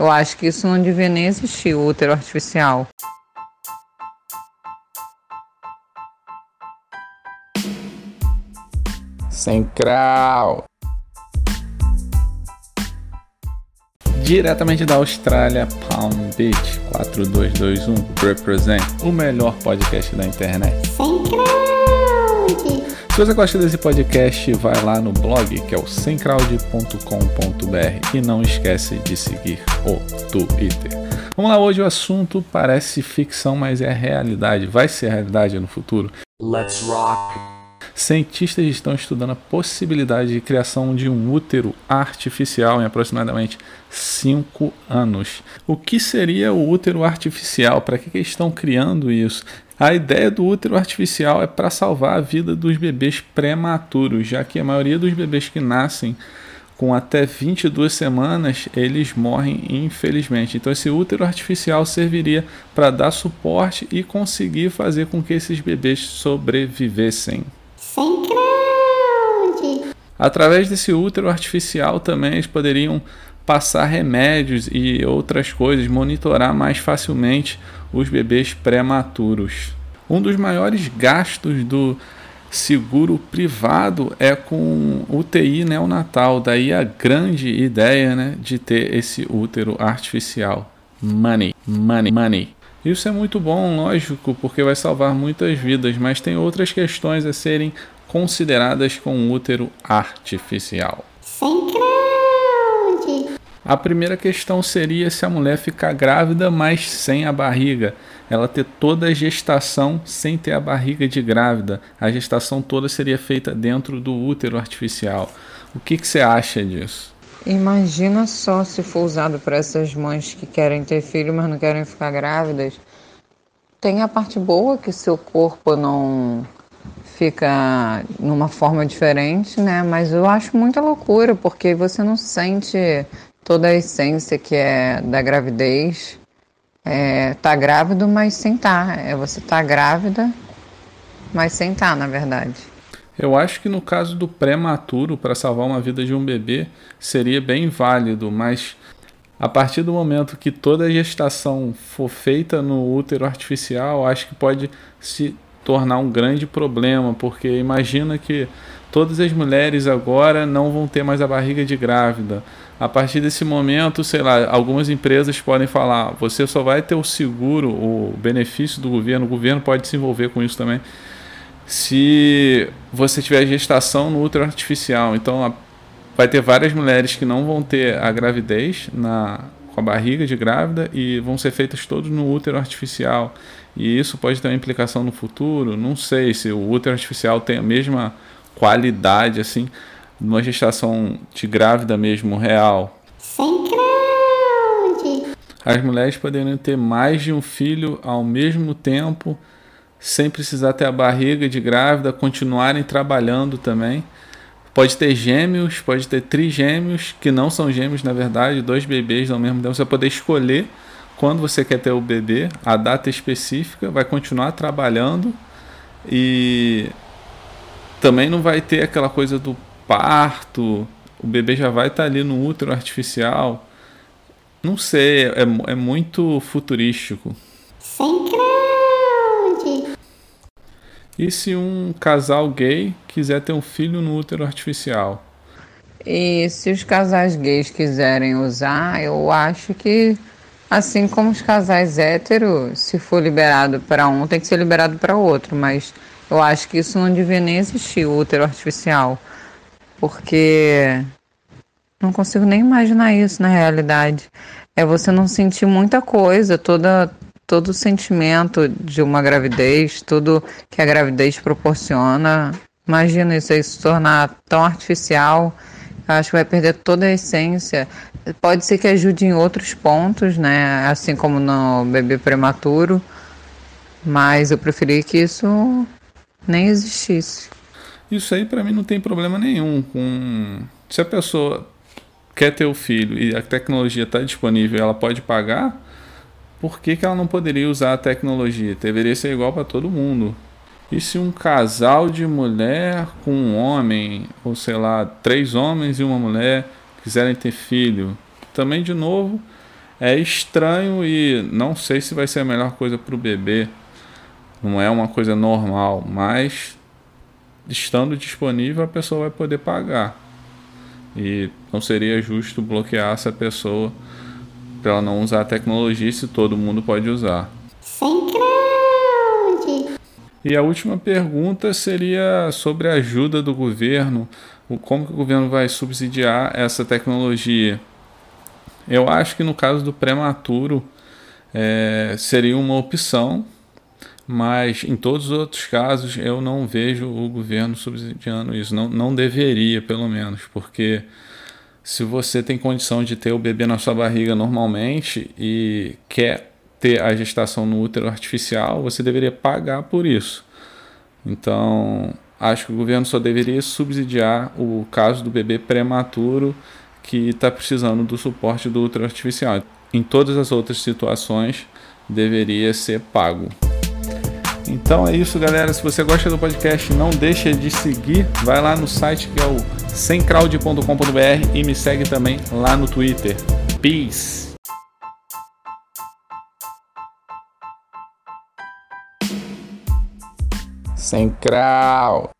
Eu acho que isso não devia nem existir, o útero artificial. Central. Diretamente da Austrália, Palm Beach 4221 Represent, o melhor podcast da internet. Central. Se você gosta desse podcast, vai lá no blog que é o semcrowd.com.br e não esquece de seguir o Twitter. Vamos lá, hoje o assunto parece ficção, mas é realidade. Vai ser realidade no futuro. Let's rock. Cientistas estão estudando a possibilidade de criação de um útero artificial em aproximadamente 5 anos. O que seria o útero artificial? Para que, que estão criando isso? A ideia do útero artificial é para salvar a vida dos bebês prematuros, já que a maioria dos bebês que nascem com até 22 semanas, eles morrem infelizmente. Então esse útero artificial serviria para dar suporte e conseguir fazer com que esses bebês sobrevivessem. Central. Através desse útero artificial também eles poderiam passar remédios e outras coisas, monitorar mais facilmente os bebês prematuros. Um dos maiores gastos do seguro privado é com UTI neonatal, daí a grande ideia né, de ter esse útero artificial. Money, money, money. Isso é muito bom, lógico, porque vai salvar muitas vidas, mas tem outras questões a serem consideradas com útero artificial. Central. A primeira questão seria se a mulher ficar grávida, mas sem a barriga. Ela ter toda a gestação sem ter a barriga de grávida. A gestação toda seria feita dentro do útero artificial. O que, que você acha disso? Imagina só se for usado para essas mães que querem ter filho, mas não querem ficar grávidas. Tem a parte boa que seu corpo não fica numa forma diferente, né? Mas eu acho muita loucura, porque você não sente toda a essência que é da gravidez. É, tá grávido, mas sem tá. É você tá grávida, mas sem tá, na verdade. Eu acho que no caso do prematuro, para salvar uma vida de um bebê, seria bem válido, mas a partir do momento que toda a gestação for feita no útero artificial, acho que pode se tornar um grande problema, porque imagina que todas as mulheres agora não vão ter mais a barriga de grávida. A partir desse momento, sei lá, algumas empresas podem falar: você só vai ter o seguro, o benefício do governo, o governo pode se envolver com isso também, se você tiver gestação no útero artificial. Então, a, vai ter várias mulheres que não vão ter a gravidez na, com a barriga de grávida e vão ser feitas todas no útero artificial. E isso pode ter uma implicação no futuro. Não sei se o útero artificial tem a mesma qualidade assim numa gestação de grávida mesmo real. Central. As mulheres poderiam ter mais de um filho ao mesmo tempo, sem precisar ter a barriga de grávida, continuarem trabalhando também. Pode ter gêmeos, pode ter trigêmeos, que não são gêmeos na verdade, dois bebês ao mesmo tempo. Você vai poder escolher quando você quer ter o bebê, a data específica, vai continuar trabalhando e também não vai ter aquela coisa do parto, o bebê já vai estar ali no útero artificial. Não sei, é, é muito futurístico. Central. E se um casal gay quiser ter um filho no útero artificial? E se os casais gays quiserem usar, eu acho que, assim como os casais héteros, se for liberado para um, tem que ser liberado para outro. Mas eu acho que isso não devia nem existir, o útero artificial. Porque não consigo nem imaginar isso na realidade. É você não sentir muita coisa, toda, todo o sentimento de uma gravidez, tudo que a gravidez proporciona. Imagina isso aí se tornar tão artificial. Acho que vai perder toda a essência. Pode ser que ajude em outros pontos, né? Assim como no bebê prematuro. Mas eu preferi que isso nem existisse. Isso aí para mim não tem problema nenhum com se a pessoa quer ter o filho e a tecnologia está disponível, ela pode pagar. Por que, que ela não poderia usar a tecnologia? Deveria ser igual para todo mundo. E se um casal de mulher com um homem, ou sei lá, três homens e uma mulher quiserem ter filho, também de novo é estranho e não sei se vai ser a melhor coisa para o bebê. Não é uma coisa normal, mas estando disponível a pessoa vai poder pagar. E não seria justo bloquear essa pessoa para ela não usar a tecnologia se todo mundo pode usar. Sem crowd. E a última pergunta seria sobre a ajuda do governo, como que o governo vai subsidiar essa tecnologia. Eu acho que no caso do prematuro é, seria uma opção, mas em todos os outros casos eu não vejo o governo subsidiando isso. Não, não deveria, pelo menos, porque se você tem condição de ter o bebê na sua barriga normalmente e quer ter a gestação no útero artificial, você deveria pagar por isso. Então, acho que o governo só deveria subsidiar o caso do bebê prematuro que está precisando do suporte do útero artificial. Em todas as outras situações, deveria ser pago. Então é isso, galera. Se você gosta do podcast, não deixa de seguir. Vai lá no site que é o semcrowd.com.br e me segue também lá no Twitter. Peace! Sem crowd.